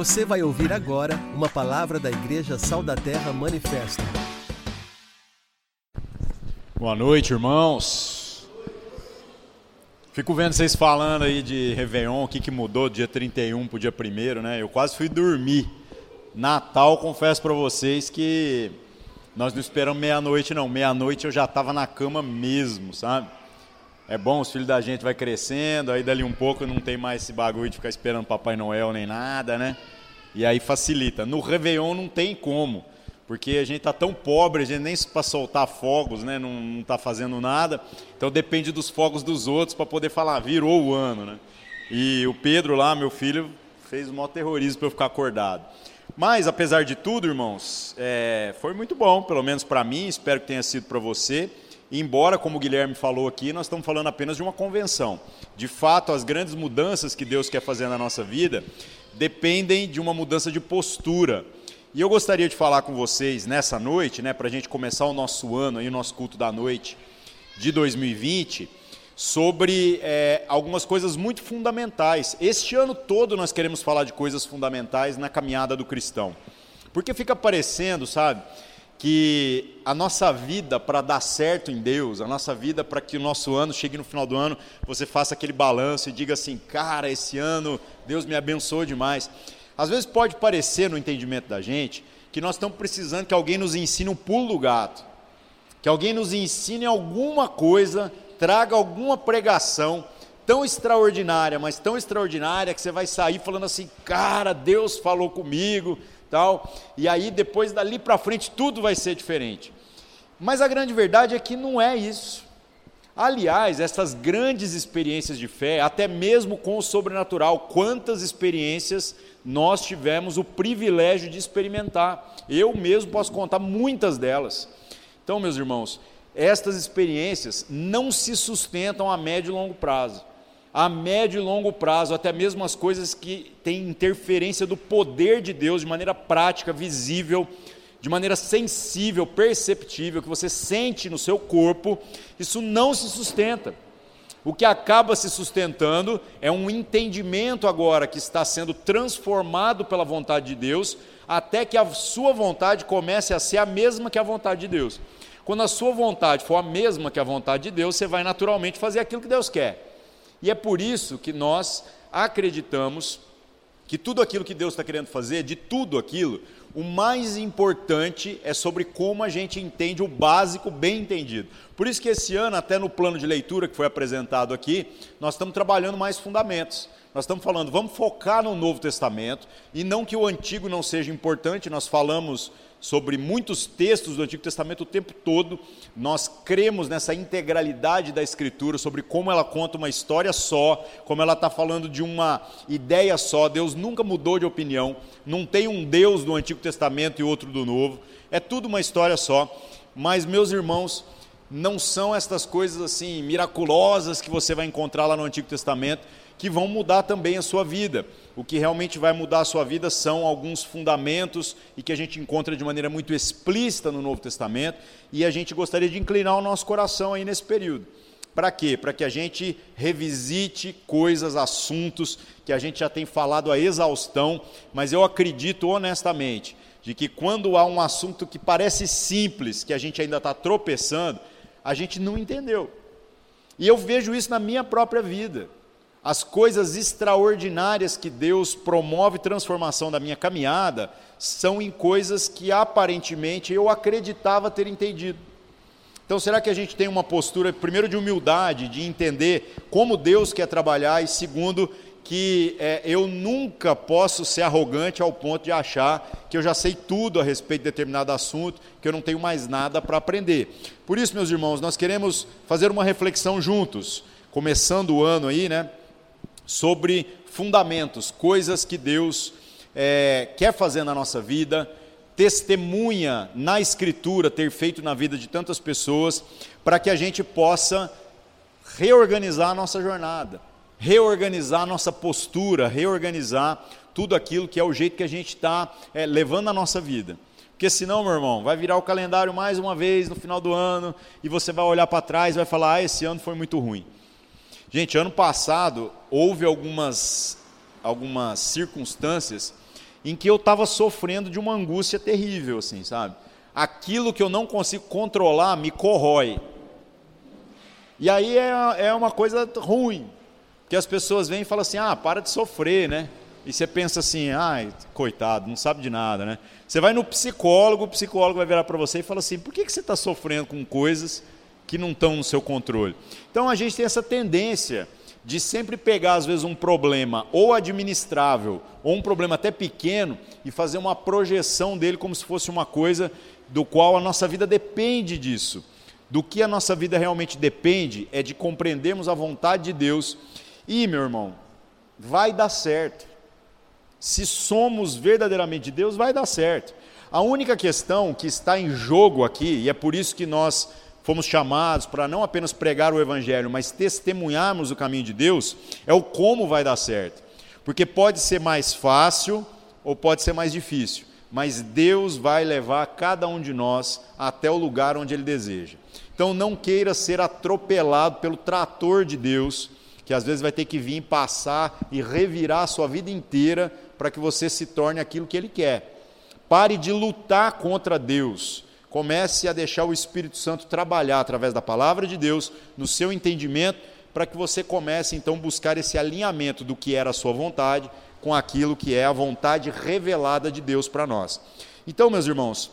Você vai ouvir agora uma palavra da Igreja Sal da Terra Manifesto. Boa noite, irmãos. Fico vendo vocês falando aí de Réveillon, o que, que mudou do dia 31 para o dia 1 né? Eu quase fui dormir. Natal, confesso para vocês que nós não esperamos meia-noite, não. Meia-noite eu já estava na cama mesmo, sabe? É bom, os filhos da gente vai crescendo, aí dali um pouco não tem mais esse bagulho de ficar esperando Papai Noel nem nada, né? E aí facilita. No Réveillon não tem como, porque a gente tá tão pobre, a gente nem para soltar fogos, né? Não, não tá fazendo nada. Então depende dos fogos dos outros para poder falar, virou o ano, né? E o Pedro lá, meu filho, fez o maior terrorismo para eu ficar acordado. Mas, apesar de tudo, irmãos, é, foi muito bom, pelo menos para mim, espero que tenha sido para você. Embora, como o Guilherme falou aqui, nós estamos falando apenas de uma convenção. De fato, as grandes mudanças que Deus quer fazer na nossa vida dependem de uma mudança de postura. E eu gostaria de falar com vocês nessa noite, né, para a gente começar o nosso ano, aí, o nosso culto da noite de 2020, sobre é, algumas coisas muito fundamentais. Este ano todo nós queremos falar de coisas fundamentais na caminhada do cristão. Porque fica parecendo, sabe, que a nossa vida para dar certo em Deus, a nossa vida para que o nosso ano chegue no final do ano, você faça aquele balanço e diga assim: cara, esse ano Deus me abençoou demais. Às vezes pode parecer no entendimento da gente que nós estamos precisando que alguém nos ensine um pulo do gato, que alguém nos ensine alguma coisa, traga alguma pregação tão extraordinária, mas tão extraordinária que você vai sair falando assim: cara, Deus falou comigo, tal. E aí depois dali para frente tudo vai ser diferente. Mas a grande verdade é que não é isso. Aliás, essas grandes experiências de fé, até mesmo com o sobrenatural, quantas experiências nós tivemos o privilégio de experimentar. Eu mesmo posso contar muitas delas. Então, meus irmãos, estas experiências não se sustentam a médio e longo prazo a médio e longo prazo, até mesmo as coisas que têm interferência do poder de Deus de maneira prática, visível, de maneira sensível, perceptível, que você sente no seu corpo, isso não se sustenta. O que acaba se sustentando é um entendimento agora que está sendo transformado pela vontade de Deus, até que a sua vontade comece a ser a mesma que a vontade de Deus. Quando a sua vontade for a mesma que a vontade de Deus, você vai naturalmente fazer aquilo que Deus quer. E é por isso que nós acreditamos que tudo aquilo que Deus está querendo fazer, de tudo aquilo, o mais importante é sobre como a gente entende o básico bem entendido. Por isso que esse ano, até no plano de leitura que foi apresentado aqui, nós estamos trabalhando mais fundamentos. Nós estamos falando, vamos focar no Novo Testamento, e não que o Antigo não seja importante, nós falamos sobre muitos textos do Antigo Testamento o tempo todo. Nós cremos nessa integralidade da Escritura, sobre como ela conta uma história só, como ela está falando de uma ideia só. Deus nunca mudou de opinião, não tem um Deus do Antigo Testamento e outro do Novo, é tudo uma história só. Mas, meus irmãos, não são estas coisas assim miraculosas que você vai encontrar lá no Antigo Testamento que vão mudar também a sua vida. O que realmente vai mudar a sua vida são alguns fundamentos e que a gente encontra de maneira muito explícita no Novo Testamento, e a gente gostaria de inclinar o nosso coração aí nesse período. Para quê? Para que a gente revisite coisas, assuntos que a gente já tem falado a exaustão, mas eu acredito honestamente de que quando há um assunto que parece simples, que a gente ainda está tropeçando, a gente não entendeu. E eu vejo isso na minha própria vida as coisas extraordinárias que Deus promove transformação da minha caminhada são em coisas que aparentemente eu acreditava ter entendido. Então, será que a gente tem uma postura, primeiro, de humildade, de entender como Deus quer trabalhar, e segundo, que é, eu nunca posso ser arrogante ao ponto de achar que eu já sei tudo a respeito de determinado assunto, que eu não tenho mais nada para aprender. Por isso, meus irmãos, nós queremos fazer uma reflexão juntos, começando o ano aí, né? Sobre fundamentos, coisas que Deus é, quer fazer na nossa vida, testemunha na Escritura ter feito na vida de tantas pessoas, para que a gente possa reorganizar a nossa jornada, reorganizar a nossa postura, reorganizar tudo aquilo que é o jeito que a gente está é, levando a nossa vida. Porque senão, meu irmão, vai virar o calendário mais uma vez no final do ano e você vai olhar para trás e vai falar: ah, esse ano foi muito ruim. Gente, ano passado houve algumas, algumas circunstâncias em que eu estava sofrendo de uma angústia terrível, assim, sabe? Aquilo que eu não consigo controlar me corrói. E aí é, é uma coisa ruim, porque as pessoas vêm e falam assim: ah, para de sofrer, né? E você pensa assim, ai, coitado, não sabe de nada, né? Você vai no psicólogo, o psicólogo vai virar para você e fala assim: por que, que você está sofrendo com coisas que não estão no seu controle? Então a gente tem essa tendência de sempre pegar, às vezes, um problema ou administrável, ou um problema até pequeno, e fazer uma projeção dele como se fosse uma coisa do qual a nossa vida depende disso. Do que a nossa vida realmente depende é de compreendermos a vontade de Deus. E, meu irmão, vai dar certo. Se somos verdadeiramente de Deus, vai dar certo. A única questão que está em jogo aqui, e é por isso que nós fomos chamados para não apenas pregar o Evangelho, mas testemunharmos o caminho de Deus, é o como vai dar certo. Porque pode ser mais fácil ou pode ser mais difícil, mas Deus vai levar cada um de nós até o lugar onde Ele deseja. Então não queira ser atropelado pelo trator de Deus, que às vezes vai ter que vir passar e revirar a sua vida inteira para que você se torne aquilo que Ele quer. Pare de lutar contra Deus. Comece a deixar o Espírito Santo trabalhar através da palavra de Deus no seu entendimento, para que você comece então a buscar esse alinhamento do que era a sua vontade com aquilo que é a vontade revelada de Deus para nós. Então, meus irmãos,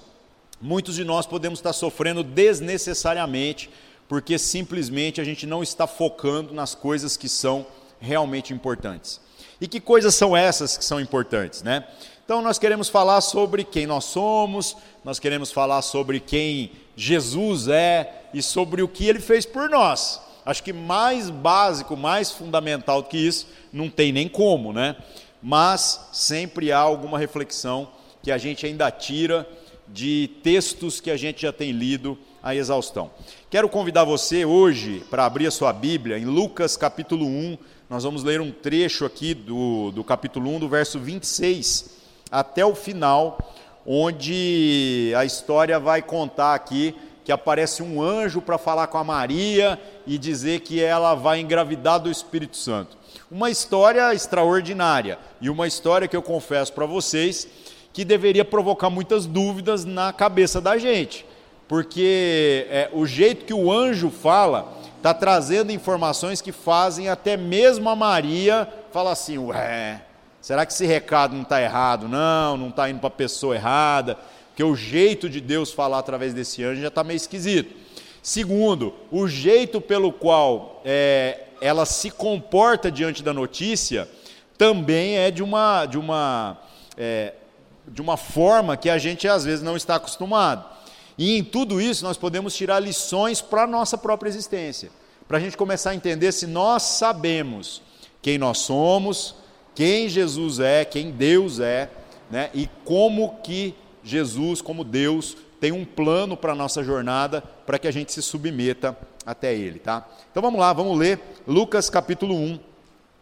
muitos de nós podemos estar sofrendo desnecessariamente, porque simplesmente a gente não está focando nas coisas que são realmente importantes. E que coisas são essas que são importantes, né? Então nós queremos falar sobre quem nós somos, nós queremos falar sobre quem Jesus é e sobre o que ele fez por nós. Acho que mais básico, mais fundamental do que isso, não tem nem como, né? Mas sempre há alguma reflexão que a gente ainda tira de textos que a gente já tem lido a exaustão. Quero convidar você hoje para abrir a sua Bíblia em Lucas capítulo 1, nós vamos ler um trecho aqui do, do capítulo 1, do verso 26 até o final, onde a história vai contar aqui que aparece um anjo para falar com a Maria e dizer que ela vai engravidar do Espírito Santo. Uma história extraordinária e uma história que eu confesso para vocês que deveria provocar muitas dúvidas na cabeça da gente, porque é, o jeito que o anjo fala está trazendo informações que fazem até mesmo a Maria falar assim: ué, será que esse recado não está errado? Não, não está indo para a pessoa errada, porque o jeito de Deus falar através desse anjo já está meio esquisito. Segundo, o jeito pelo qual é, ela se comporta diante da notícia também é de uma, de uma, é, de uma forma que a gente às vezes não está acostumado. E em tudo isso nós podemos tirar lições para a nossa própria existência, para a gente começar a entender se nós sabemos quem nós somos, quem Jesus é, quem Deus é, né? e como que Jesus, como Deus, tem um plano para a nossa jornada, para que a gente se submeta até Ele. Tá? Então vamos lá, vamos ler Lucas capítulo 1,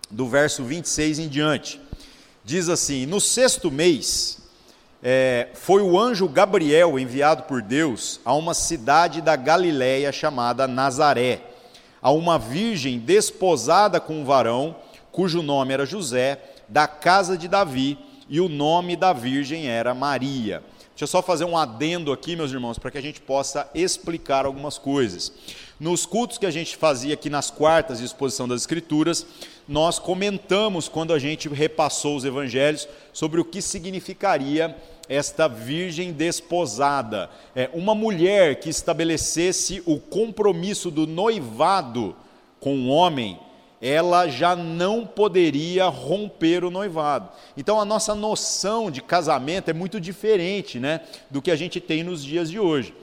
do verso 26 em diante. Diz assim: No sexto mês é, foi o anjo Gabriel enviado por Deus a uma cidade da Galiléia chamada Nazaré, a uma virgem desposada com um varão, cujo nome era José, da casa de Davi, e o nome da virgem era Maria. Deixa eu só fazer um adendo aqui, meus irmãos, para que a gente possa explicar algumas coisas. Nos cultos que a gente fazia aqui nas quartas de exposição das Escrituras, nós comentamos, quando a gente repassou os evangelhos, sobre o que significaria esta virgem desposada. É, uma mulher que estabelecesse o compromisso do noivado com o um homem ela já não poderia romper o noivado. Então a nossa noção de casamento é muito diferente, né, do que a gente tem nos dias de hoje.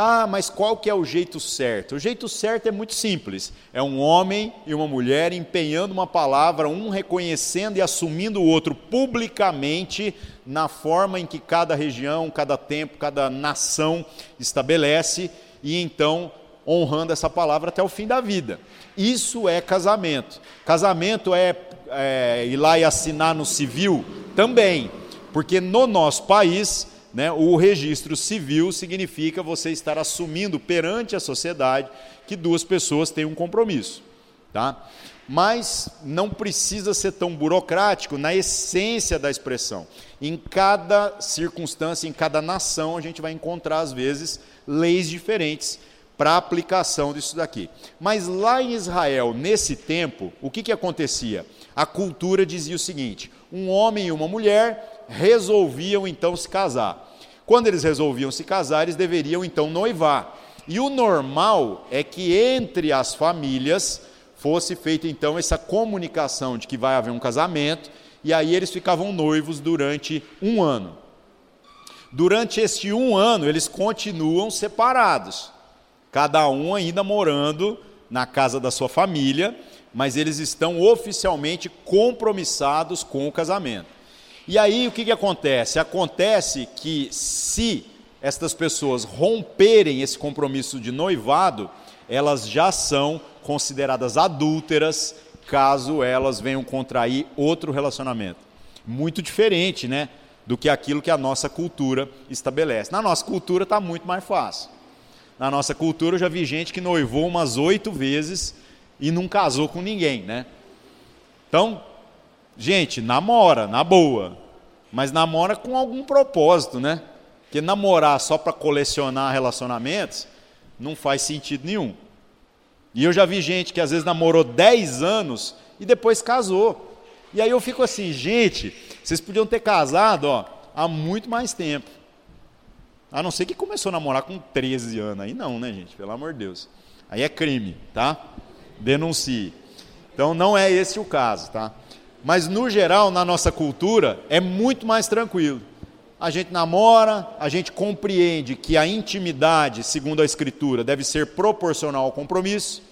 Ah, mas qual que é o jeito certo? O jeito certo é muito simples. É um homem e uma mulher empenhando uma palavra, um reconhecendo e assumindo o outro publicamente na forma em que cada região, cada tempo, cada nação estabelece e então honrando essa palavra até o fim da vida. Isso é casamento. Casamento é, é ir lá e assinar no civil também, porque no nosso país né, o registro civil significa você estar assumindo perante a sociedade que duas pessoas têm um compromisso. Tá? mas não precisa ser tão burocrático na essência da expressão. Em cada circunstância, em cada nação, a gente vai encontrar, às vezes, leis diferentes para a aplicação disso daqui. Mas lá em Israel, nesse tempo, o que, que acontecia? A cultura dizia o seguinte: um homem e uma mulher resolviam então se casar. Quando eles resolviam se casar, eles deveriam então noivar. E o normal é que entre as famílias fosse feita então essa comunicação de que vai haver um casamento, e aí eles ficavam noivos durante um ano. Durante este um ano, eles continuam separados cada um ainda morando na casa da sua família, mas eles estão oficialmente compromissados com o casamento. E aí o que, que acontece? Acontece que se estas pessoas romperem esse compromisso de noivado, elas já são consideradas adúlteras caso elas venham contrair outro relacionamento. Muito diferente, né? Do que aquilo que a nossa cultura estabelece. Na nossa cultura está muito mais fácil na nossa cultura, eu já vi gente que noivou umas oito vezes e não casou com ninguém, né? Então, gente, namora, na boa, mas namora com algum propósito, né? Porque namorar só para colecionar relacionamentos não faz sentido nenhum. E eu já vi gente que às vezes namorou 10 anos e depois casou. E aí eu fico assim, gente, vocês podiam ter casado ó, há muito mais tempo. A não ser que começou a namorar com 13 anos. Aí não, né, gente? Pelo amor de Deus. Aí é crime, tá? Denuncie. Então não é esse o caso, tá? Mas no geral, na nossa cultura, é muito mais tranquilo. A gente namora, a gente compreende que a intimidade, segundo a Escritura, deve ser proporcional ao compromisso.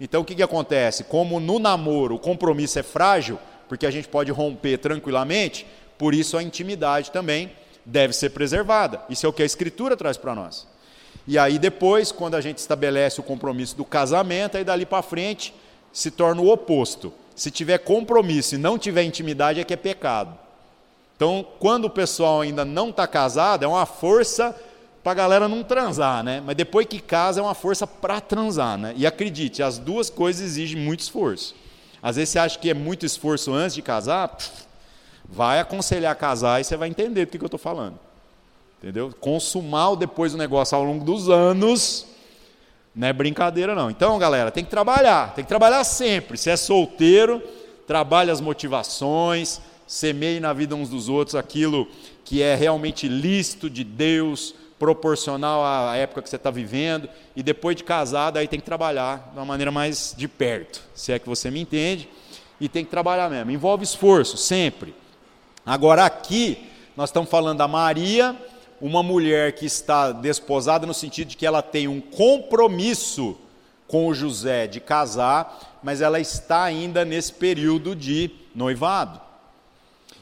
Então o que, que acontece? Como no namoro o compromisso é frágil, porque a gente pode romper tranquilamente, por isso a intimidade também deve ser preservada. Isso é o que a Escritura traz para nós. E aí depois, quando a gente estabelece o compromisso do casamento, aí dali para frente se torna o oposto. Se tiver compromisso e não tiver intimidade, é que é pecado. Então, quando o pessoal ainda não está casado, é uma força para a galera não transar, né? Mas depois que casa, é uma força para transar, né? E acredite, as duas coisas exigem muito esforço. Às vezes você acha que é muito esforço antes de casar, pff, Vai aconselhar a casar e você vai entender do que, que eu estou falando. Entendeu? Consumar depois o negócio ao longo dos anos não é brincadeira, não. Então, galera, tem que trabalhar, tem que trabalhar sempre. Se é solteiro, trabalhe as motivações, semeie na vida uns dos outros aquilo que é realmente lícito de Deus, proporcional à época que você está vivendo, e depois de casado, aí tem que trabalhar de uma maneira mais de perto, se é que você me entende, e tem que trabalhar mesmo. Envolve esforço, sempre. Agora, aqui, nós estamos falando da Maria, uma mulher que está desposada no sentido de que ela tem um compromisso com o José de casar, mas ela está ainda nesse período de noivado.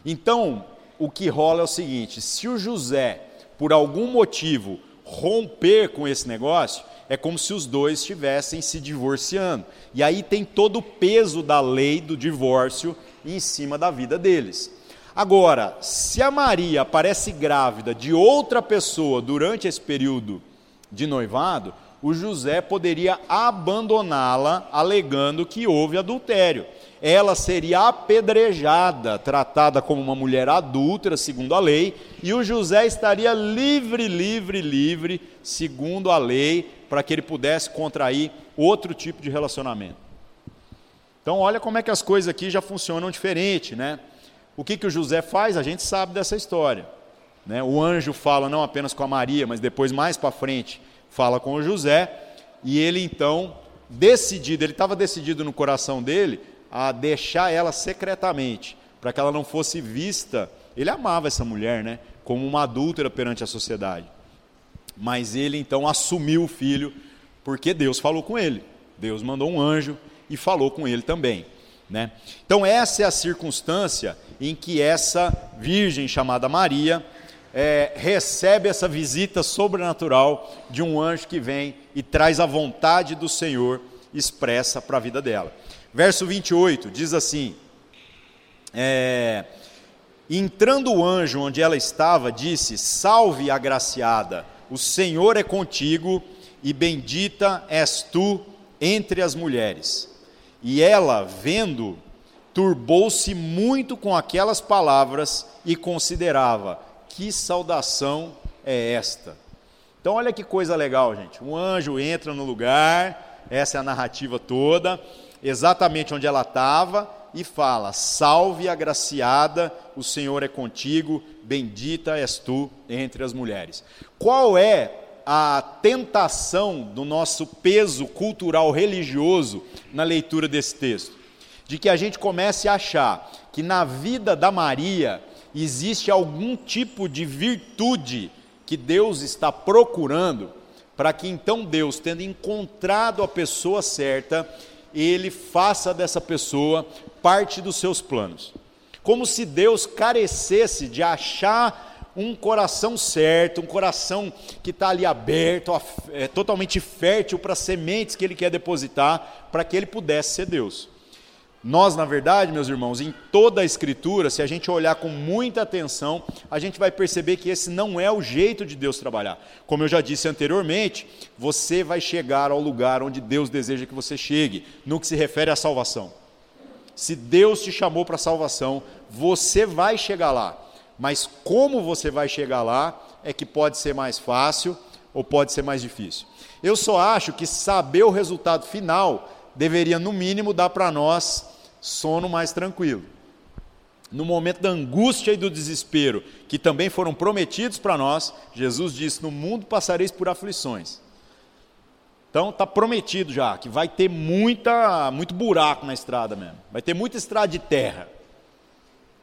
Então, o que rola é o seguinte: se o José, por algum motivo, romper com esse negócio, é como se os dois estivessem se divorciando. E aí tem todo o peso da lei do divórcio em cima da vida deles. Agora, se a Maria aparece grávida de outra pessoa durante esse período de noivado, o José poderia abandoná-la, alegando que houve adultério. Ela seria apedrejada, tratada como uma mulher adúltera, segundo a lei, e o José estaria livre, livre, livre, segundo a lei, para que ele pudesse contrair outro tipo de relacionamento. Então, olha como é que as coisas aqui já funcionam diferente, né? O que, que o José faz? A gente sabe dessa história. Né? O anjo fala não apenas com a Maria, mas depois, mais para frente, fala com o José. E ele então, decidido, ele estava decidido no coração dele a deixar ela secretamente, para que ela não fosse vista. Ele amava essa mulher, né? Como uma adúltera perante a sociedade. Mas ele então assumiu o filho, porque Deus falou com ele. Deus mandou um anjo e falou com ele também. Né? Então, essa é a circunstância em que essa virgem chamada Maria é, recebe essa visita sobrenatural de um anjo que vem e traz a vontade do Senhor expressa para a vida dela. Verso 28 diz assim: é, Entrando o anjo onde ela estava, disse: Salve, agraciada, o Senhor é contigo, e bendita és tu entre as mulheres. E ela, vendo, turbou-se muito com aquelas palavras e considerava: que saudação é esta? Então, olha que coisa legal, gente. Um anjo entra no lugar, essa é a narrativa toda, exatamente onde ela estava, e fala: Salve agraciada, o Senhor é contigo, bendita és tu entre as mulheres. Qual é a tentação do nosso peso cultural religioso na leitura desse texto? De que a gente comece a achar que na vida da Maria existe algum tipo de virtude que Deus está procurando, para que então Deus, tendo encontrado a pessoa certa, ele faça dessa pessoa parte dos seus planos. Como se Deus carecesse de achar um coração certo, um coração que está ali aberto, é, totalmente fértil para sementes que ele quer depositar, para que ele pudesse ser Deus. Nós, na verdade, meus irmãos, em toda a Escritura, se a gente olhar com muita atenção, a gente vai perceber que esse não é o jeito de Deus trabalhar. Como eu já disse anteriormente, você vai chegar ao lugar onde Deus deseja que você chegue, no que se refere à salvação. Se Deus te chamou para a salvação, você vai chegar lá. Mas como você vai chegar lá é que pode ser mais fácil ou pode ser mais difícil. Eu só acho que saber o resultado final deveria, no mínimo, dar para nós sono mais tranquilo. No momento da angústia e do desespero, que também foram prometidos para nós, Jesus disse: No mundo passareis por aflições. Então está prometido já que vai ter muita, muito buraco na estrada mesmo. Vai ter muita estrada de terra,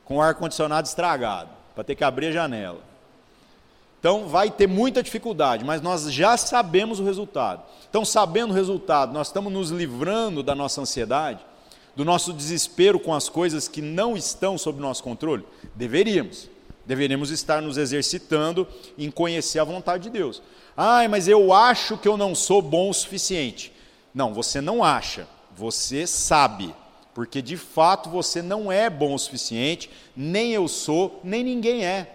com ar-condicionado estragado para ter que abrir a janela. Então vai ter muita dificuldade, mas nós já sabemos o resultado. Então, sabendo o resultado, nós estamos nos livrando da nossa ansiedade, do nosso desespero com as coisas que não estão sob nosso controle? Deveríamos. Deveríamos estar nos exercitando em conhecer a vontade de Deus. Ai, mas eu acho que eu não sou bom o suficiente. Não, você não acha, você sabe porque de fato você não é bom o suficiente, nem eu sou, nem ninguém é.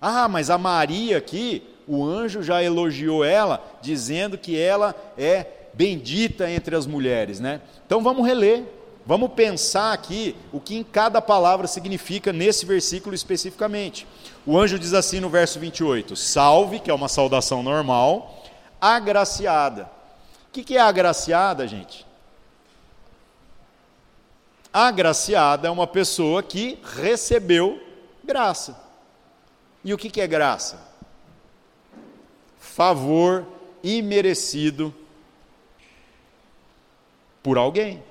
Ah, mas a Maria aqui, o anjo já elogiou ela, dizendo que ela é bendita entre as mulheres, né? Então vamos reler, vamos pensar aqui o que em cada palavra significa nesse versículo especificamente. O anjo diz assim no verso 28: Salve, que é uma saudação normal, agraciada. O que é agraciada, gente? Agraciada é uma pessoa que recebeu graça. E o que é graça? Favor imerecido por alguém.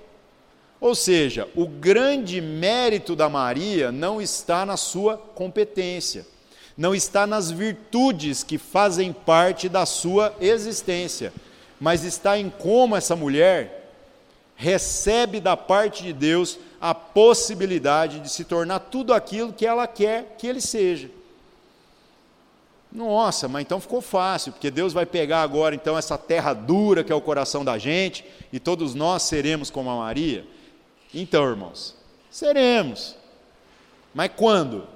Ou seja, o grande mérito da Maria não está na sua competência, não está nas virtudes que fazem parte da sua existência, mas está em como essa mulher recebe da parte de Deus a possibilidade de se tornar tudo aquilo que ela quer que ele seja. Nossa, mas então ficou fácil, porque Deus vai pegar agora então essa terra dura que é o coração da gente e todos nós seremos como a Maria. Então, irmãos, seremos. Mas quando?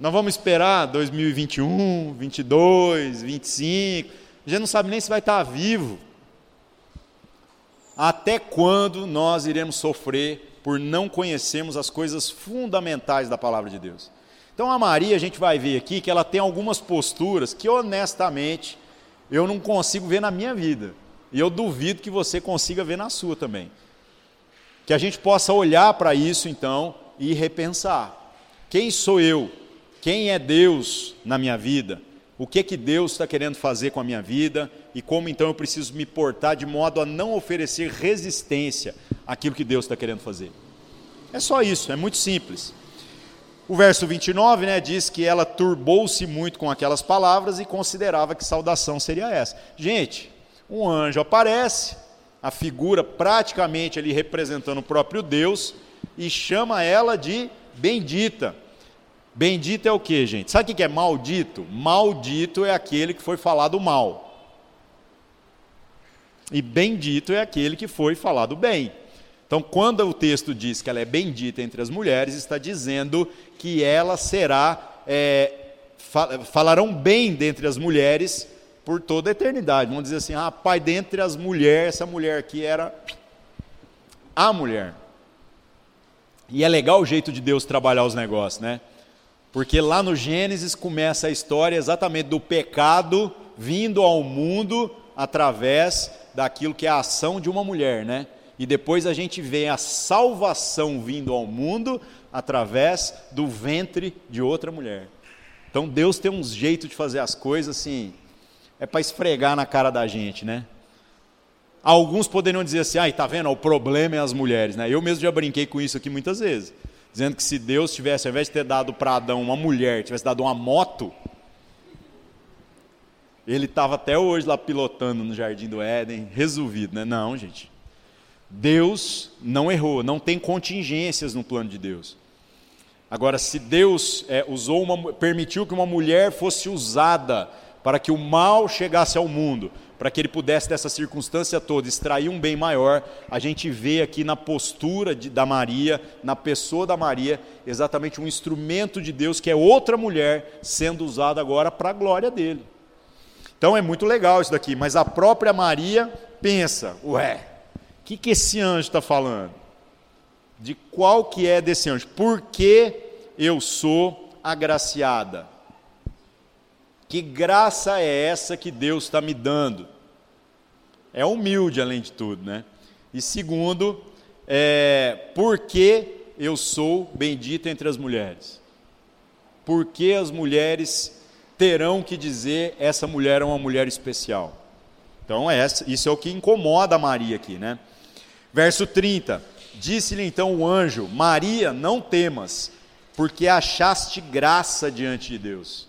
Nós vamos esperar 2021, 22, 25. A gente não sabe nem se vai estar vivo até quando nós iremos sofrer por não conhecermos as coisas fundamentais da palavra de Deus? Então, a Maria, a gente vai ver aqui que ela tem algumas posturas que, honestamente, eu não consigo ver na minha vida. E eu duvido que você consiga ver na sua também. Que a gente possa olhar para isso, então, e repensar: quem sou eu? Quem é Deus na minha vida? O que que Deus está querendo fazer com a minha vida e como então eu preciso me portar de modo a não oferecer resistência àquilo que Deus está querendo fazer. É só isso, é muito simples. O verso 29 né, diz que ela turbou-se muito com aquelas palavras e considerava que saudação seria essa. Gente, um anjo aparece, a figura praticamente ali representando o próprio Deus, e chama ela de bendita. Bendito é o que, gente? Sabe o que é maldito? Maldito é aquele que foi falado mal. E bendito é aquele que foi falado bem. Então, quando o texto diz que ela é bendita entre as mulheres, está dizendo que ela será, é, falarão bem dentre as mulheres por toda a eternidade. Vamos dizer assim, ah, pai, dentre as mulheres, essa mulher aqui era a mulher. E é legal o jeito de Deus trabalhar os negócios, né? Porque lá no Gênesis começa a história exatamente do pecado vindo ao mundo através daquilo que é a ação de uma mulher, né? E depois a gente vê a salvação vindo ao mundo através do ventre de outra mulher. Então Deus tem um jeito de fazer as coisas assim, é para esfregar na cara da gente, né? Alguns poderiam dizer assim, ai, tá vendo, o problema é as mulheres, né? Eu mesmo já brinquei com isso aqui muitas vezes, dizendo que se Deus tivesse, ao invés de ter dado para Adão uma mulher, tivesse dado uma moto, ele estava até hoje lá pilotando no jardim do Éden, resolvido, né? Não, gente. Deus não errou, não tem contingências no plano de Deus. Agora, se Deus é, usou uma, permitiu que uma mulher fosse usada para que o mal chegasse ao mundo, para que ele pudesse, dessa circunstância toda, extrair um bem maior, a gente vê aqui na postura de, da Maria, na pessoa da Maria, exatamente um instrumento de Deus, que é outra mulher sendo usada agora para a glória dele. Então é muito legal isso daqui, mas a própria Maria pensa, ué, o que, que esse anjo está falando? De qual que é desse anjo? Por que eu sou agraciada? Que graça é essa que Deus está me dando? É humilde, além de tudo, né? E segundo, é, por que eu sou bendita entre as mulheres? Por que as mulheres terão que dizer essa mulher é uma mulher especial? Então, essa, isso é o que incomoda a Maria aqui, né? Verso 30: Disse-lhe então o anjo: Maria, não temas, porque achaste graça diante de Deus.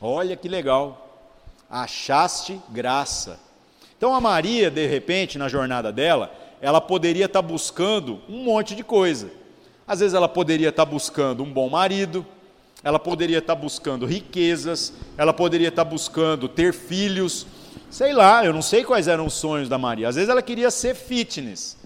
Olha que legal, achaste graça. Então a Maria, de repente, na jornada dela, ela poderia estar buscando um monte de coisa. Às vezes ela poderia estar buscando um bom marido, ela poderia estar buscando riquezas, ela poderia estar buscando ter filhos, sei lá, eu não sei quais eram os sonhos da Maria. Às vezes ela queria ser fitness,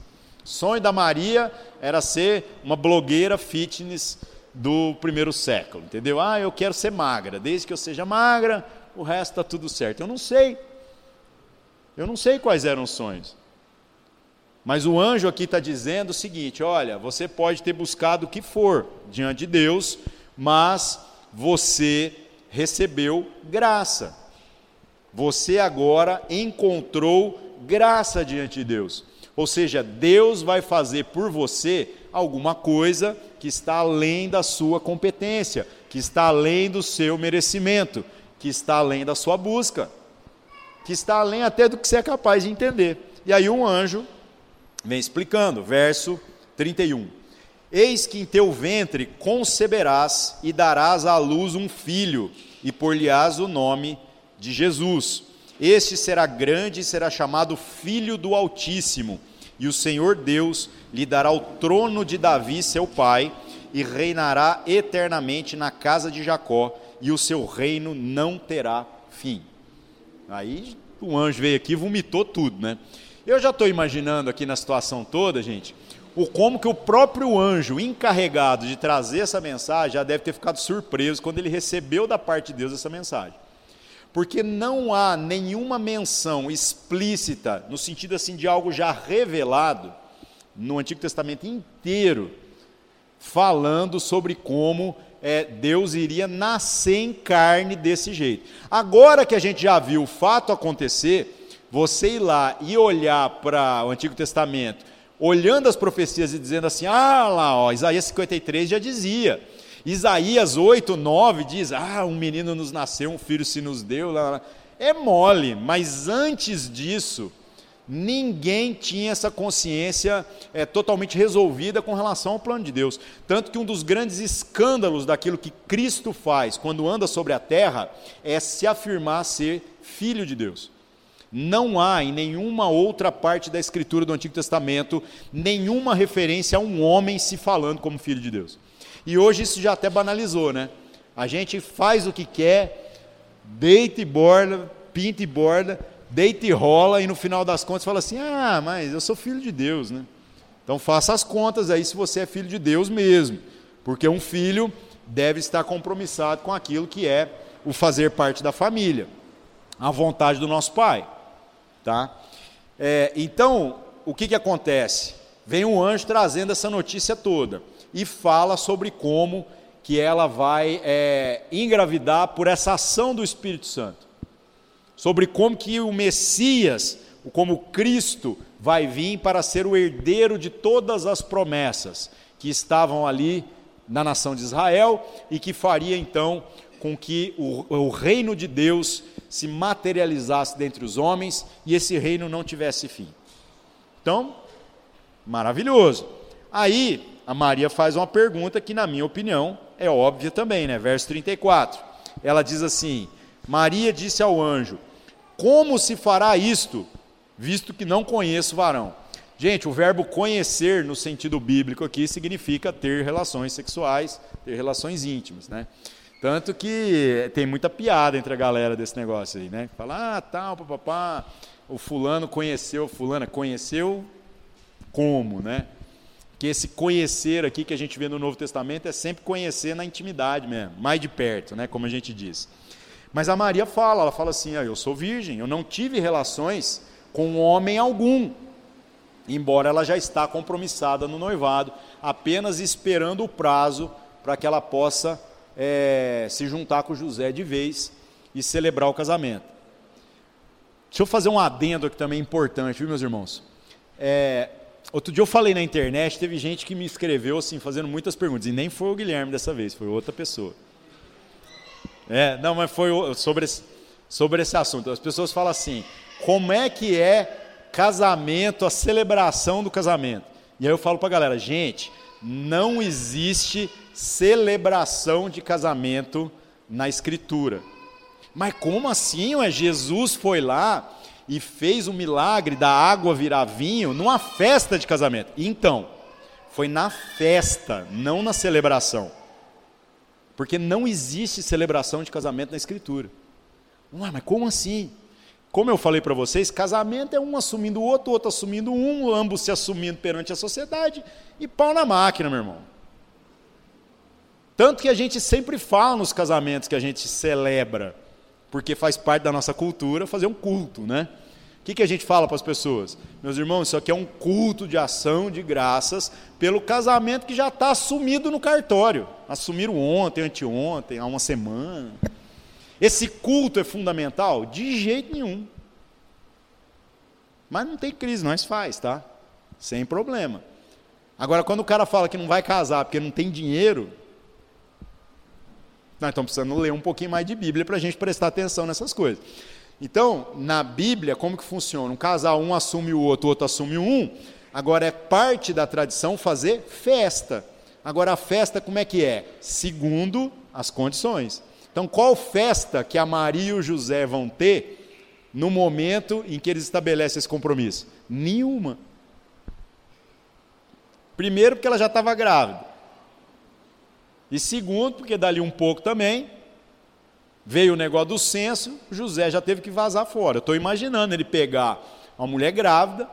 sonho da Maria era ser uma blogueira fitness do primeiro século, entendeu? Ah, eu quero ser magra, desde que eu seja magra, o resto está tudo certo. Eu não sei, eu não sei quais eram os sonhos. Mas o anjo aqui está dizendo o seguinte: olha, você pode ter buscado o que for diante de Deus, mas você recebeu graça. Você agora encontrou graça diante de Deus. Ou seja, Deus vai fazer por você alguma coisa que está além da sua competência, que está além do seu merecimento, que está além da sua busca, que está além até do que você é capaz de entender. E aí um anjo vem explicando, verso 31. Eis que em teu ventre conceberás e darás à luz um filho, e por-lhe-ás o nome de Jesus. Este será grande e será chamado Filho do Altíssimo, e o Senhor Deus lhe dará o trono de Davi, seu pai, e reinará eternamente na casa de Jacó, e o seu reino não terá fim. Aí o anjo veio aqui e vomitou tudo, né? Eu já estou imaginando aqui na situação toda, gente, o como que o próprio anjo encarregado de trazer essa mensagem já deve ter ficado surpreso quando ele recebeu da parte de Deus essa mensagem porque não há nenhuma menção explícita, no sentido assim de algo já revelado, no Antigo Testamento inteiro, falando sobre como é, Deus iria nascer em carne desse jeito. Agora que a gente já viu o fato acontecer, você ir lá e olhar para o Antigo Testamento, olhando as profecias e dizendo assim: ah lá, ó, Isaías 53 já dizia Isaías 8, 9 diz: Ah, um menino nos nasceu, um filho se nos deu. Lá, lá. É mole, mas antes disso, ninguém tinha essa consciência é, totalmente resolvida com relação ao plano de Deus. Tanto que um dos grandes escândalos daquilo que Cristo faz quando anda sobre a terra é se afirmar ser filho de Deus. Não há em nenhuma outra parte da Escritura do Antigo Testamento nenhuma referência a um homem se falando como filho de Deus. E hoje isso já até banalizou, né? A gente faz o que quer, deita e borda, pinta e borda, deita e rola, e no final das contas fala assim: ah, mas eu sou filho de Deus, né? Então faça as contas aí se você é filho de Deus mesmo, porque um filho deve estar compromissado com aquilo que é o fazer parte da família, a vontade do nosso pai, tá? É, então, o que, que acontece? vem um anjo trazendo essa notícia toda e fala sobre como que ela vai é, engravidar por essa ação do Espírito Santo, sobre como que o Messias, como Cristo, vai vir para ser o herdeiro de todas as promessas que estavam ali na nação de Israel e que faria então com que o, o reino de Deus se materializasse dentre os homens e esse reino não tivesse fim. Então, maravilhoso. Aí a Maria faz uma pergunta que, na minha opinião, é óbvia também, né? Verso 34. Ela diz assim: Maria disse ao anjo: Como se fará isto, visto que não conheço o varão? Gente, o verbo conhecer no sentido bíblico aqui significa ter relações sexuais, ter relações íntimas, né? Tanto que tem muita piada entre a galera desse negócio aí, né? Fala, ah, tal, papapá, o fulano conheceu, fulana conheceu como, né? Que esse conhecer aqui que a gente vê no Novo Testamento é sempre conhecer na intimidade mesmo, mais de perto, né? Como a gente diz. Mas a Maria fala, ela fala assim, ah, eu sou virgem, eu não tive relações com homem algum, embora ela já está compromissada no noivado, apenas esperando o prazo para que ela possa é, se juntar com José de vez e celebrar o casamento. Deixa eu fazer um adendo aqui também importante, viu, meus irmãos? É, outro dia eu falei na internet, teve gente que me escreveu assim, fazendo muitas perguntas, e nem foi o Guilherme dessa vez, foi outra pessoa. É, não, mas foi sobre esse, sobre esse assunto. As pessoas falam assim: como é que é casamento, a celebração do casamento? E aí eu falo para a galera: gente, não existe celebração de casamento na Escritura. Mas como assim? Ué? Jesus foi lá e fez o milagre da água virar vinho numa festa de casamento. Então, foi na festa, não na celebração. Porque não existe celebração de casamento na Escritura. Ué, mas como assim? Como eu falei para vocês, casamento é um assumindo o outro, outro assumindo um, ambos se assumindo perante a sociedade e pau na máquina, meu irmão. Tanto que a gente sempre fala nos casamentos que a gente celebra, porque faz parte da nossa cultura fazer um culto, né? O que, que a gente fala para as pessoas? Meus irmãos, isso aqui é um culto de ação de graças pelo casamento que já está assumido no cartório. Assumiram ontem, anteontem, há uma semana. Esse culto é fundamental? De jeito nenhum. Mas não tem crise, nós faz, tá? Sem problema. Agora, quando o cara fala que não vai casar porque não tem dinheiro, nós estamos precisando ler um pouquinho mais de Bíblia para a gente prestar atenção nessas coisas. Então, na Bíblia, como que funciona? Um casal, um assume o outro, o outro assume um. Agora, é parte da tradição fazer festa. Agora, a festa como é que é? Segundo as condições. Então, qual festa que a Maria e o José vão ter no momento em que eles estabelecem esse compromisso? Nenhuma. Primeiro, porque ela já estava grávida. E segundo, porque dali um pouco também, veio o negócio do censo, José já teve que vazar fora. Eu estou imaginando ele pegar uma mulher grávida,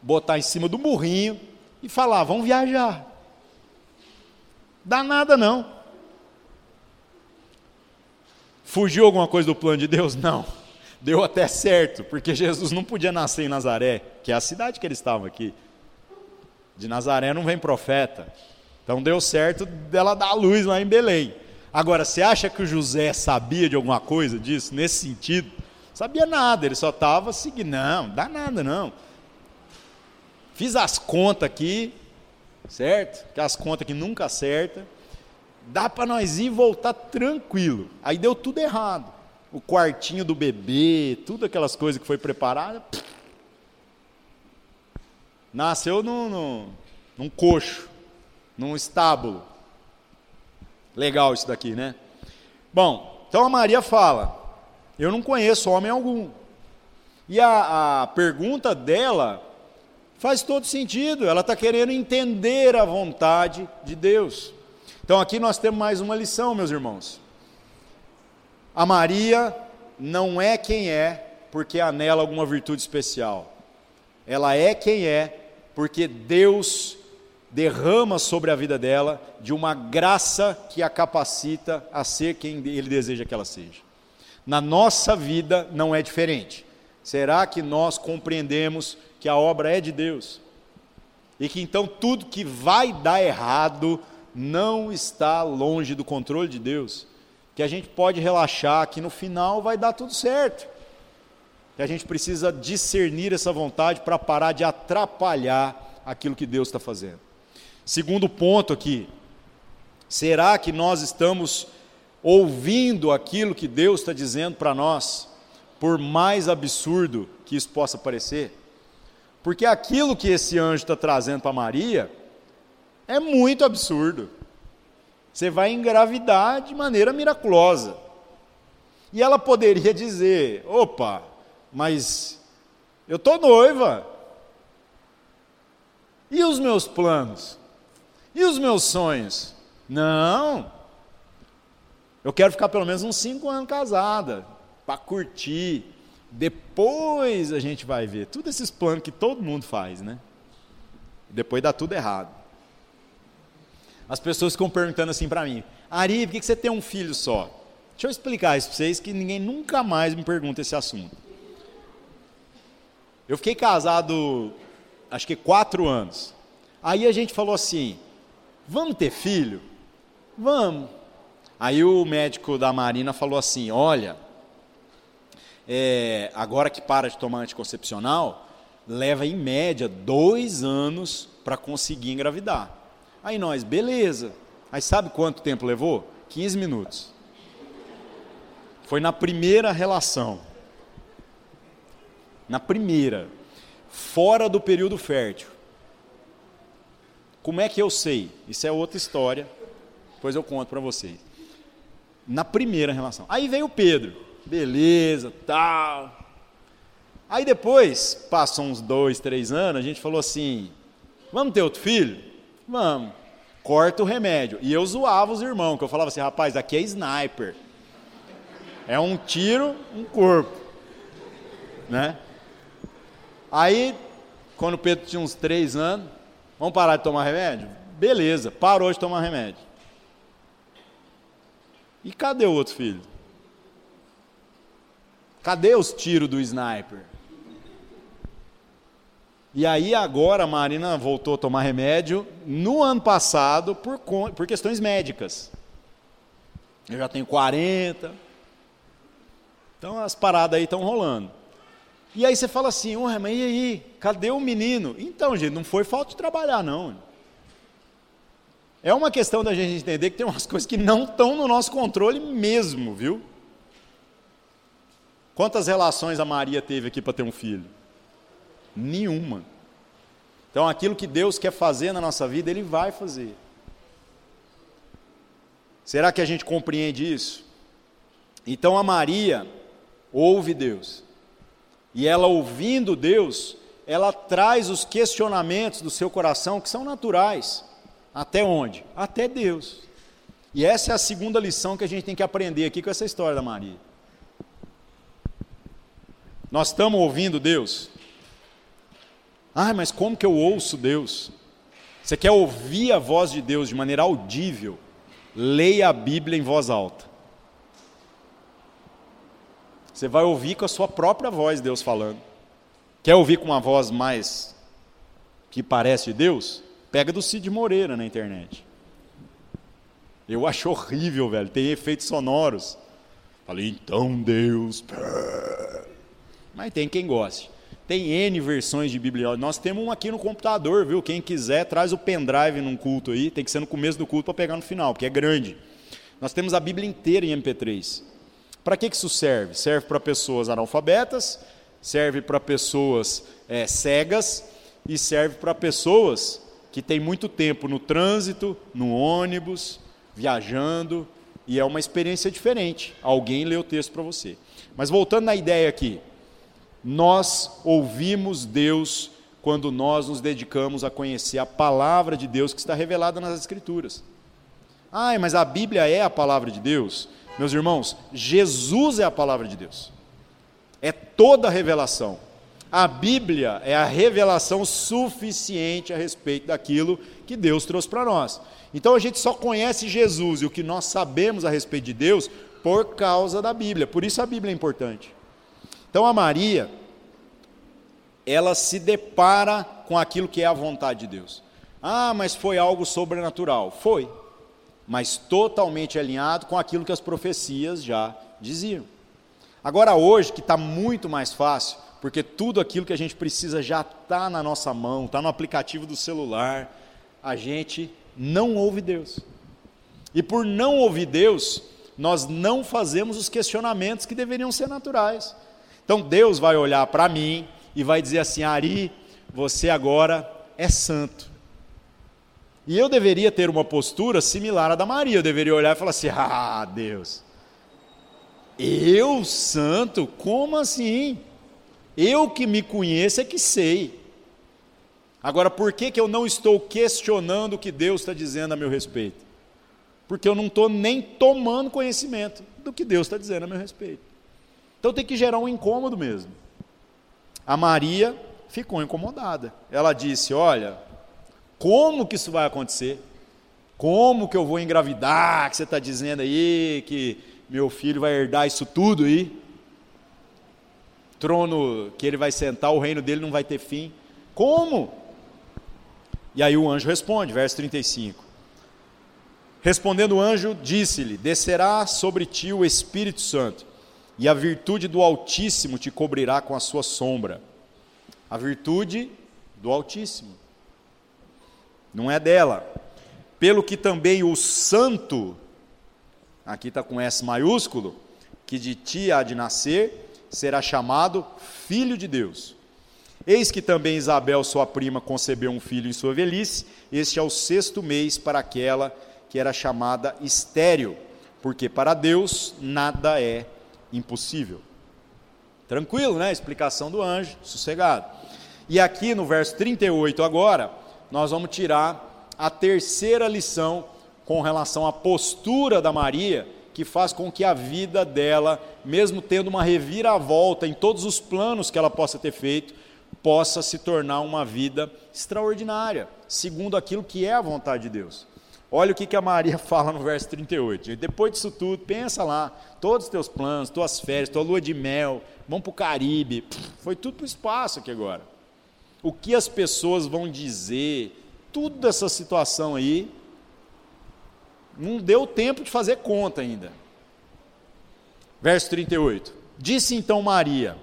botar em cima do burrinho e falar: vamos viajar. Dá nada não. Fugiu alguma coisa do plano de Deus? Não. Deu até certo, porque Jesus não podia nascer em Nazaré, que é a cidade que eles estavam aqui. De Nazaré não vem profeta. Então deu certo dela dar luz lá em Belém. Agora, você acha que o José sabia de alguma coisa disso, nesse sentido? Sabia nada, ele só estava seguindo. Não, dá nada não. Fiz as contas aqui, certo? Que as contas que nunca acerta. Dá para nós ir e voltar tranquilo. Aí deu tudo errado. O quartinho do bebê, tudo aquelas coisas que foi preparada. Nasceu num, num, num coxo num estábulo. Legal isso daqui, né? Bom, então a Maria fala: Eu não conheço homem algum. E a, a pergunta dela faz todo sentido, ela está querendo entender a vontade de Deus. Então aqui nós temos mais uma lição, meus irmãos. A Maria não é quem é porque anela alguma virtude especial. Ela é quem é porque Deus derrama sobre a vida dela de uma graça que a capacita a ser quem ele deseja que ela seja. Na nossa vida não é diferente. Será que nós compreendemos que a obra é de Deus? e que então tudo que vai dar errado não está longe do controle de Deus, que a gente pode relaxar que no final vai dar tudo certo. Que a gente precisa discernir essa vontade para parar de atrapalhar aquilo que Deus está fazendo. Segundo ponto aqui, será que nós estamos ouvindo aquilo que Deus está dizendo para nós, por mais absurdo que isso possa parecer? Porque aquilo que esse anjo está trazendo para Maria é muito absurdo. Você vai engravidar de maneira miraculosa. E ela poderia dizer: opa, mas eu estou noiva. E os meus planos? E os meus sonhos? Não. Eu quero ficar pelo menos uns cinco anos casada, para curtir, depois a gente vai ver. Tudo esses planos que todo mundo faz, né? Depois dá tudo errado. As pessoas ficam perguntando assim para mim: Ari, por que você tem um filho só? Deixa eu explicar isso para vocês que ninguém nunca mais me pergunta esse assunto. Eu fiquei casado, acho que quatro anos. Aí a gente falou assim: vamos ter filho? Vamos. Aí o médico da Marina falou assim: olha, é, agora que para de tomar anticoncepcional, leva em média dois anos para conseguir engravidar. Aí nós, beleza. Aí sabe quanto tempo levou? 15 minutos. Foi na primeira relação. Na primeira. Fora do período fértil. Como é que eu sei? Isso é outra história. Depois eu conto para vocês. Na primeira relação. Aí veio o Pedro beleza, tal. Aí depois, passou uns dois, três anos, a gente falou assim: vamos ter outro filho? Vamos. Corta o remédio. E eu zoava os irmãos, que eu falava assim: rapaz, aqui é sniper. É um tiro, um corpo. Né? Aí, quando o Pedro tinha uns três anos, vamos parar de tomar remédio? Beleza, parou de tomar remédio. E cadê o outro filho? Cadê os tiros do sniper? E aí agora a Marina voltou a tomar remédio no ano passado por, por questões médicas. Eu já tenho 40. Então as paradas aí estão rolando. E aí você fala assim, ué, mas e aí? Cadê o menino? Então, gente, não foi falta de trabalhar, não. É uma questão da gente entender que tem umas coisas que não estão no nosso controle mesmo, viu? Quantas relações a Maria teve aqui para ter um filho? Nenhuma. Então, aquilo que Deus quer fazer na nossa vida, Ele vai fazer. Será que a gente compreende isso? Então, a Maria ouve Deus. E ela ouvindo Deus, ela traz os questionamentos do seu coração que são naturais. Até onde? Até Deus. E essa é a segunda lição que a gente tem que aprender aqui com essa história da Maria. Nós estamos ouvindo Deus? Ah, mas como que eu ouço Deus? Você quer ouvir a voz de Deus de maneira audível? Leia a Bíblia em voz alta. Você vai ouvir com a sua própria voz Deus falando. Quer ouvir com uma voz mais que parece Deus? Pega do Cid Moreira na internet. Eu acho horrível, velho. Tem efeitos sonoros. Falei, então Deus. Mas tem quem goste. Tem N versões de Bíblia. Nós temos um aqui no computador, viu? Quem quiser, traz o pendrive num culto aí. Tem que ser no começo do culto para pegar no final, porque é grande. Nós temos a Bíblia inteira em MP3. Para que, que isso serve? Serve para pessoas analfabetas, serve para pessoas é, cegas e serve para pessoas que têm muito tempo no trânsito, no ônibus, viajando, e é uma experiência diferente. Alguém lê o texto para você. Mas voltando na ideia aqui, nós ouvimos Deus quando nós nos dedicamos a conhecer a palavra de Deus que está revelada nas Escrituras. Ai, mas a Bíblia é a palavra de Deus? Meus irmãos, Jesus é a palavra de Deus. É toda a revelação. A Bíblia é a revelação suficiente a respeito daquilo que Deus trouxe para nós. Então a gente só conhece Jesus e o que nós sabemos a respeito de Deus por causa da Bíblia. Por isso a Bíblia é importante. Então a Maria, ela se depara com aquilo que é a vontade de Deus. Ah, mas foi algo sobrenatural. Foi, mas totalmente alinhado com aquilo que as profecias já diziam. Agora, hoje, que está muito mais fácil, porque tudo aquilo que a gente precisa já está na nossa mão, está no aplicativo do celular, a gente não ouve Deus. E por não ouvir Deus, nós não fazemos os questionamentos que deveriam ser naturais. Então Deus vai olhar para mim e vai dizer assim: Ari, você agora é santo. E eu deveria ter uma postura similar à da Maria. Eu deveria olhar e falar assim: Ah, Deus, eu santo? Como assim? Eu que me conheço é que sei. Agora, por que, que eu não estou questionando o que Deus está dizendo a meu respeito? Porque eu não estou nem tomando conhecimento do que Deus está dizendo a meu respeito. Então tem que gerar um incômodo mesmo. A Maria ficou incomodada. Ela disse: Olha, como que isso vai acontecer? Como que eu vou engravidar? Que você está dizendo aí que meu filho vai herdar isso tudo aí? Trono que ele vai sentar, o reino dele não vai ter fim. Como? E aí o anjo responde, verso 35. Respondendo o anjo, disse-lhe: Descerá sobre ti o Espírito Santo, e a virtude do Altíssimo te cobrirá com a sua sombra. A virtude do Altíssimo. Não é dela. Pelo que também o Santo, aqui está com S maiúsculo, que de ti há de nascer, será chamado Filho de Deus. Eis que também Isabel, sua prima, concebeu um filho em sua velhice, este é o sexto mês para aquela que era chamada estéril, porque para Deus nada é impossível. Tranquilo, né? Explicação do anjo, sossegado. E aqui no verso 38 agora, nós vamos tirar a terceira lição com relação à postura da Maria, que faz com que a vida dela, mesmo tendo uma reviravolta em todos os planos que ela possa ter feito, possa se tornar uma vida extraordinária, segundo aquilo que é a vontade de Deus. Olha o que, a Maria fala no verso 38. Depois disso tudo, pensa lá, todos os teus planos, tuas férias, tua lua de mel, vão para o Caribe, foi tudo para o espaço aqui agora. O que as pessoas vão dizer, tudo essa situação aí, não deu tempo de fazer conta ainda. Verso 38. Disse então Maria: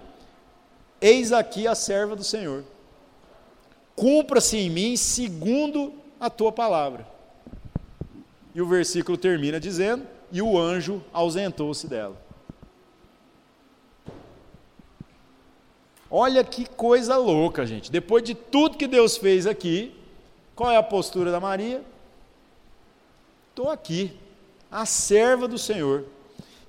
Eis aqui a serva do Senhor. Cumpra-se em mim segundo a tua palavra. E o versículo termina dizendo: E o anjo ausentou-se dela. Olha que coisa louca, gente. Depois de tudo que Deus fez aqui, qual é a postura da Maria? Estou aqui, a serva do Senhor.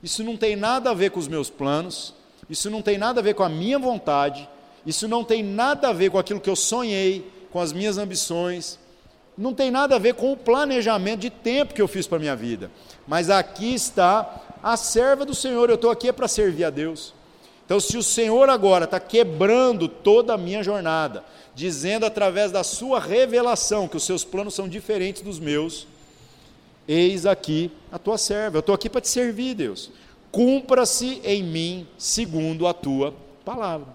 Isso não tem nada a ver com os meus planos, isso não tem nada a ver com a minha vontade, isso não tem nada a ver com aquilo que eu sonhei, com as minhas ambições, não tem nada a ver com o planejamento de tempo que eu fiz para a minha vida. Mas aqui está a serva do Senhor, eu estou aqui é para servir a Deus. Então, se o Senhor agora está quebrando toda a minha jornada, dizendo através da sua revelação que os seus planos são diferentes dos meus, eis aqui a tua serva, eu estou aqui para te servir, Deus. Cumpra-se em mim segundo a tua palavra.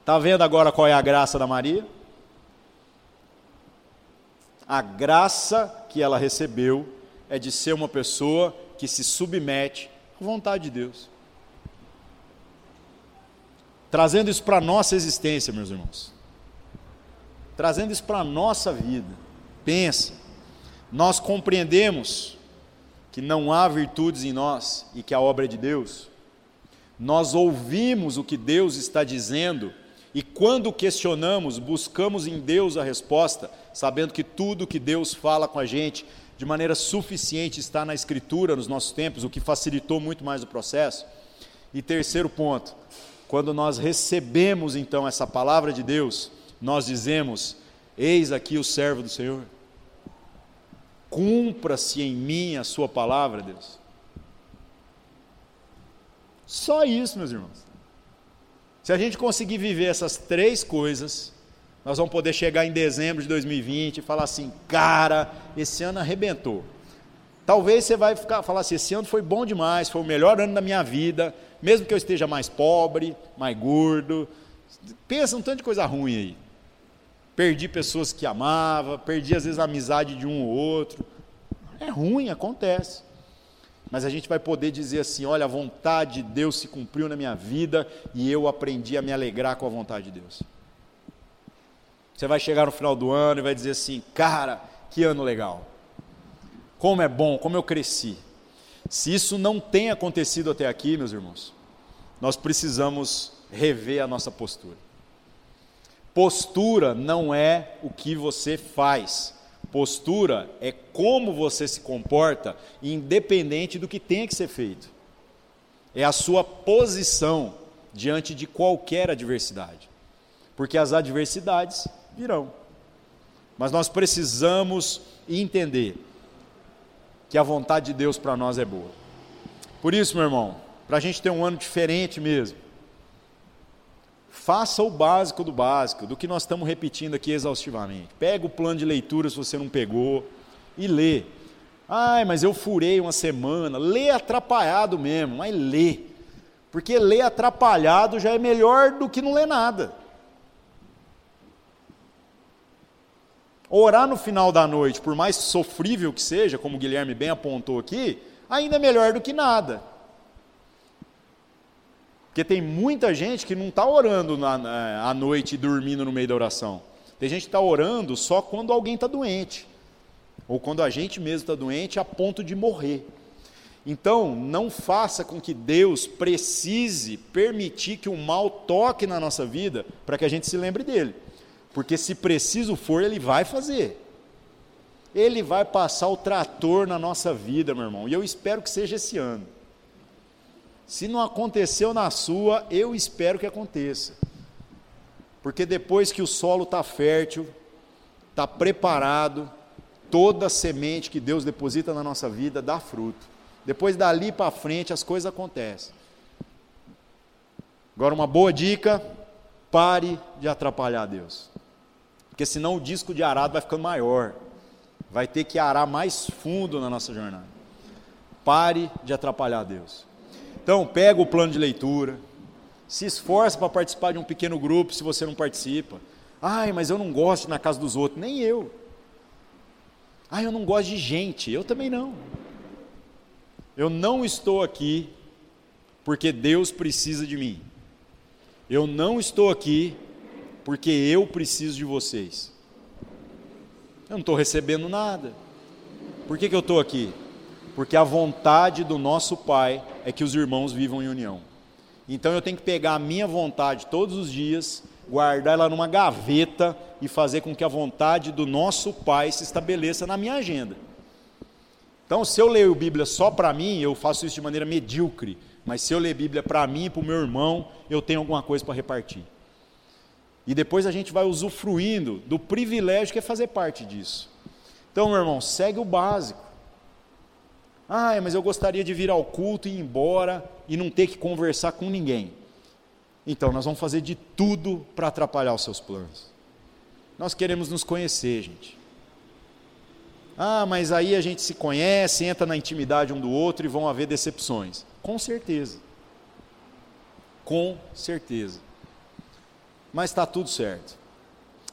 Está vendo agora qual é a graça da Maria? A graça que ela recebeu é de ser uma pessoa que se submete à vontade de Deus. Trazendo isso para a nossa existência, meus irmãos. Trazendo isso para a nossa vida. Pensa, nós compreendemos que não há virtudes em nós e que a obra é de Deus. Nós ouvimos o que Deus está dizendo e quando questionamos, buscamos em Deus a resposta, sabendo que tudo que Deus fala com a gente de maneira suficiente está na Escritura nos nossos tempos, o que facilitou muito mais o processo. E terceiro ponto, quando nós recebemos então essa palavra de Deus, nós dizemos: Eis aqui o servo do Senhor. Cumpra-se em mim a sua palavra, Deus. Só isso, meus irmãos. Se a gente conseguir viver essas três coisas, nós vamos poder chegar em dezembro de 2020 e falar assim: cara, esse ano arrebentou. Talvez você vai ficar, falar assim: esse ano foi bom demais, foi o melhor ano da minha vida, mesmo que eu esteja mais pobre, mais gordo, Pensa um tanto de coisa ruim aí. Perdi pessoas que amava, perdi às vezes a amizade de um ou outro. É ruim, acontece. Mas a gente vai poder dizer assim: olha, a vontade de Deus se cumpriu na minha vida e eu aprendi a me alegrar com a vontade de Deus. Você vai chegar no final do ano e vai dizer assim: cara, que ano legal. Como é bom, como eu cresci. Se isso não tem acontecido até aqui, meus irmãos, nós precisamos rever a nossa postura. Postura não é o que você faz. Postura é como você se comporta, independente do que tenha que ser feito. É a sua posição diante de qualquer adversidade. Porque as adversidades virão. Mas nós precisamos entender que a vontade de Deus para nós é boa. Por isso, meu irmão, para a gente ter um ano diferente mesmo, faça o básico do básico, do que nós estamos repetindo aqui exaustivamente. Pega o plano de leitura se você não pegou e lê. Ai, mas eu furei uma semana. Lê atrapalhado mesmo, mas lê. Porque ler atrapalhado já é melhor do que não ler nada. Orar no final da noite, por mais sofrível que seja, como o Guilherme bem apontou aqui, ainda é melhor do que nada. Porque tem muita gente que não está orando na, na, à noite e dormindo no meio da oração. Tem gente que está orando só quando alguém está doente. Ou quando a gente mesmo está doente a ponto de morrer. Então, não faça com que Deus precise permitir que o mal toque na nossa vida para que a gente se lembre dele. Porque se preciso for, ele vai fazer. Ele vai passar o trator na nossa vida, meu irmão. E eu espero que seja esse ano. Se não aconteceu na sua, eu espero que aconteça. Porque depois que o solo está fértil, está preparado, toda semente que Deus deposita na nossa vida dá fruto. Depois dali para frente as coisas acontecem. Agora, uma boa dica: pare de atrapalhar Deus. Porque senão o disco de arado vai ficando maior. Vai ter que arar mais fundo na nossa jornada. Pare de atrapalhar Deus. Então, pega o plano de leitura. Se esforce para participar de um pequeno grupo se você não participa. Ai, mas eu não gosto de ir na casa dos outros. Nem eu. Ai, eu não gosto de gente. Eu também não. Eu não estou aqui porque Deus precisa de mim. Eu não estou aqui porque eu preciso de vocês. Eu não estou recebendo nada. Por que, que eu estou aqui? Porque a vontade do nosso Pai é que os irmãos vivam em união. Então eu tenho que pegar a minha vontade todos os dias, guardar ela numa gaveta e fazer com que a vontade do nosso Pai se estabeleça na minha agenda. Então, se eu leio Bíblia só para mim, eu faço isso de maneira medíocre. Mas se eu ler Bíblia para mim e para o meu irmão, eu tenho alguma coisa para repartir. E depois a gente vai usufruindo do privilégio que é fazer parte disso. Então, meu irmão, segue o básico. Ah, mas eu gostaria de vir ao culto e ir embora e não ter que conversar com ninguém. Então, nós vamos fazer de tudo para atrapalhar os seus planos. Nós queremos nos conhecer, gente. Ah, mas aí a gente se conhece, entra na intimidade um do outro e vão haver decepções. Com certeza. Com certeza mas está tudo certo.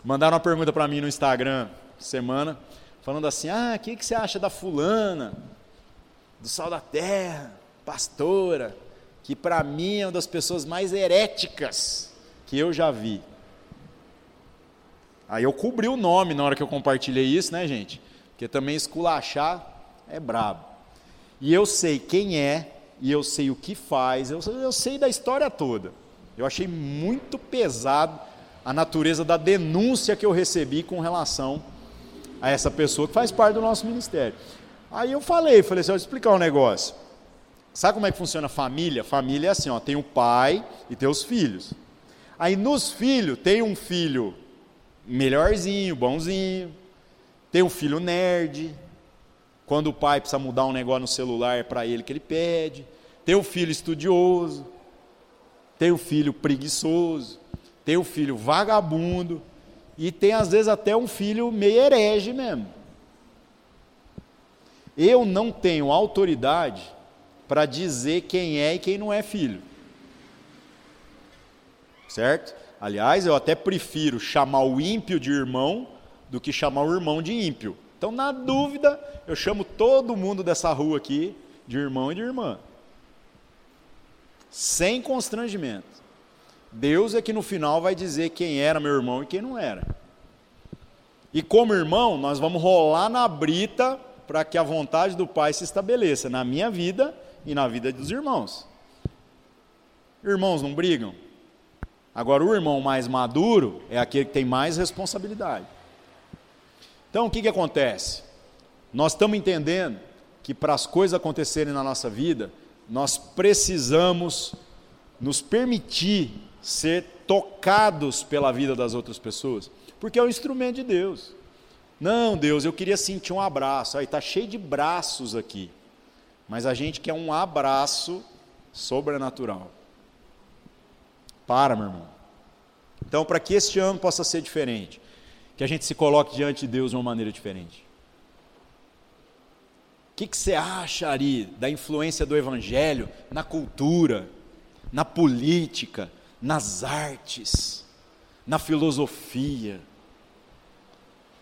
Mandaram uma pergunta para mim no Instagram semana, falando assim: ah, o que, que você acha da fulana, do sal da terra, pastora, que para mim é uma das pessoas mais heréticas que eu já vi. Aí eu cobri o nome na hora que eu compartilhei isso, né, gente? Porque também esculachar é brabo. E eu sei quem é, e eu sei o que faz, eu, eu sei da história toda. Eu achei muito pesado a natureza da denúncia que eu recebi com relação a essa pessoa que faz parte do nosso ministério. Aí eu falei, falei assim, vou explicar um negócio. Sabe como é que funciona a família? Família é assim, ó, tem o pai e tem os filhos. Aí nos filhos tem um filho melhorzinho, bonzinho, tem um filho nerd. Quando o pai precisa mudar um negócio no celular é para ele que ele pede. Tem o filho estudioso tem o filho preguiçoso, tem o filho vagabundo e tem às vezes até um filho meio herege mesmo. Eu não tenho autoridade para dizer quem é e quem não é filho. Certo? Aliás, eu até prefiro chamar o ímpio de irmão do que chamar o irmão de ímpio. Então, na dúvida, eu chamo todo mundo dessa rua aqui de irmão e de irmã. Sem constrangimento. Deus é que no final vai dizer quem era meu irmão e quem não era. E como irmão, nós vamos rolar na brita para que a vontade do Pai se estabeleça na minha vida e na vida dos irmãos. Irmãos não brigam? Agora, o irmão mais maduro é aquele que tem mais responsabilidade. Então, o que, que acontece? Nós estamos entendendo que para as coisas acontecerem na nossa vida, nós precisamos nos permitir ser tocados pela vida das outras pessoas, porque é um instrumento de Deus. Não, Deus, eu queria sentir um abraço. Aí está cheio de braços aqui. Mas a gente quer um abraço sobrenatural. Para, meu irmão. Então, para que este ano possa ser diferente, que a gente se coloque diante de Deus de uma maneira diferente. O que, que você acha, Ari, da influência do Evangelho na cultura, na política, nas artes, na filosofia?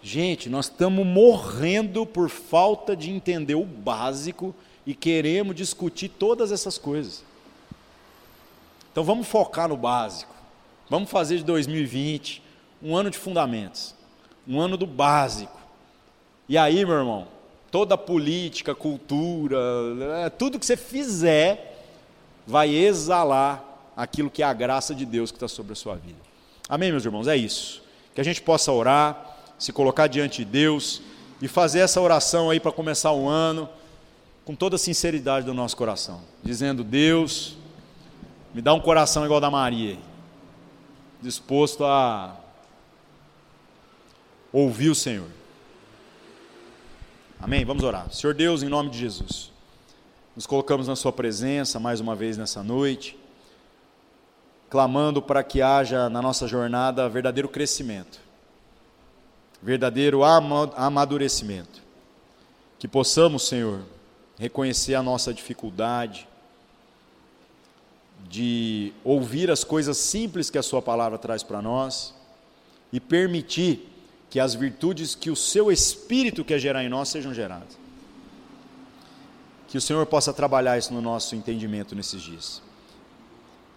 Gente, nós estamos morrendo por falta de entender o básico e queremos discutir todas essas coisas. Então vamos focar no básico. Vamos fazer de 2020 um ano de fundamentos, um ano do básico. E aí, meu irmão, toda política, cultura, é, tudo que você fizer vai exalar aquilo que é a graça de Deus que está sobre a sua vida. Amém, meus irmãos? É isso. Que a gente possa orar se colocar diante de Deus e fazer essa oração aí para começar o ano com toda a sinceridade do nosso coração, dizendo: Deus, me dá um coração igual da Maria, disposto a ouvir o Senhor. Amém? Vamos orar. Senhor Deus, em nome de Jesus, nos colocamos na Sua presença mais uma vez nessa noite, clamando para que haja na nossa jornada verdadeiro crescimento verdadeiro amadurecimento. Que possamos, Senhor, reconhecer a nossa dificuldade de ouvir as coisas simples que a Sua palavra traz para nós e permitir que as virtudes que o Seu Espírito quer gerar em nós sejam geradas. Que o Senhor possa trabalhar isso no nosso entendimento nesses dias.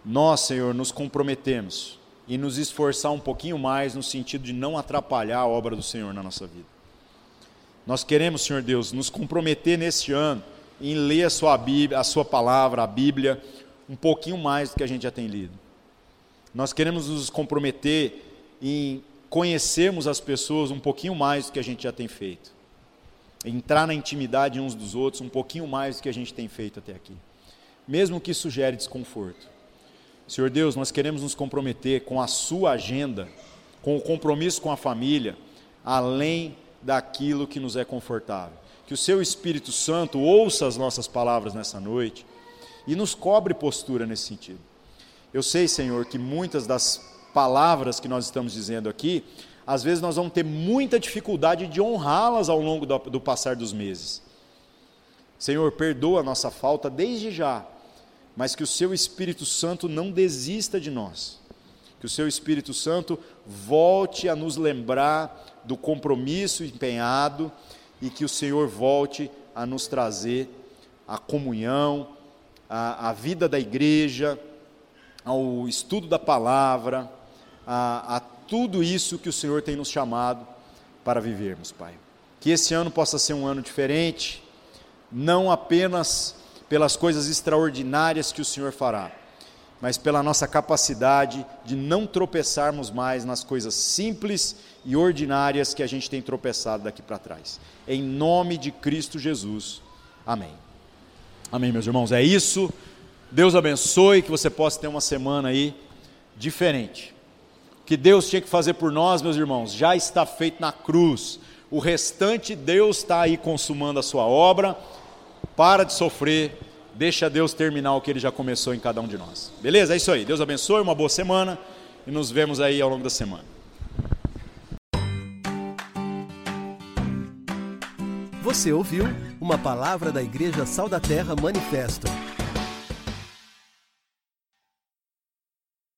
Nós, Senhor, nos comprometemos e nos esforçar um pouquinho mais no sentido de não atrapalhar a obra do Senhor na nossa vida. Nós queremos, Senhor Deus, nos comprometer neste ano em ler a sua Bíblia, a sua palavra, a Bíblia, um pouquinho mais do que a gente já tem lido. Nós queremos nos comprometer em conhecermos as pessoas um pouquinho mais do que a gente já tem feito. Entrar na intimidade uns dos outros um pouquinho mais do que a gente tem feito até aqui. Mesmo que isso gere desconforto. Senhor Deus, nós queremos nos comprometer com a Sua agenda, com o compromisso com a família, além daquilo que nos é confortável. Que o Seu Espírito Santo ouça as nossas palavras nessa noite e nos cobre postura nesse sentido. Eu sei, Senhor, que muitas das palavras que nós estamos dizendo aqui, às vezes nós vamos ter muita dificuldade de honrá-las ao longo do, do passar dos meses. Senhor, perdoa a nossa falta desde já mas que o seu Espírito Santo não desista de nós. Que o seu Espírito Santo volte a nos lembrar do compromisso empenhado e que o Senhor volte a nos trazer a comunhão, a, a vida da igreja, ao estudo da palavra, a, a tudo isso que o Senhor tem nos chamado para vivermos, Pai. Que esse ano possa ser um ano diferente, não apenas pelas coisas extraordinárias que o Senhor fará, mas pela nossa capacidade de não tropeçarmos mais nas coisas simples e ordinárias que a gente tem tropeçado daqui para trás. Em nome de Cristo Jesus. Amém. Amém, meus irmãos. É isso. Deus abençoe, que você possa ter uma semana aí diferente. O que Deus tinha que fazer por nós, meus irmãos, já está feito na cruz. O restante, Deus está aí consumando a sua obra para de sofrer, deixa Deus terminar o que Ele já começou em cada um de nós. Beleza? É isso aí. Deus abençoe, uma boa semana e nos vemos aí ao longo da semana. Você ouviu uma palavra da Igreja Sal da Terra Manifesto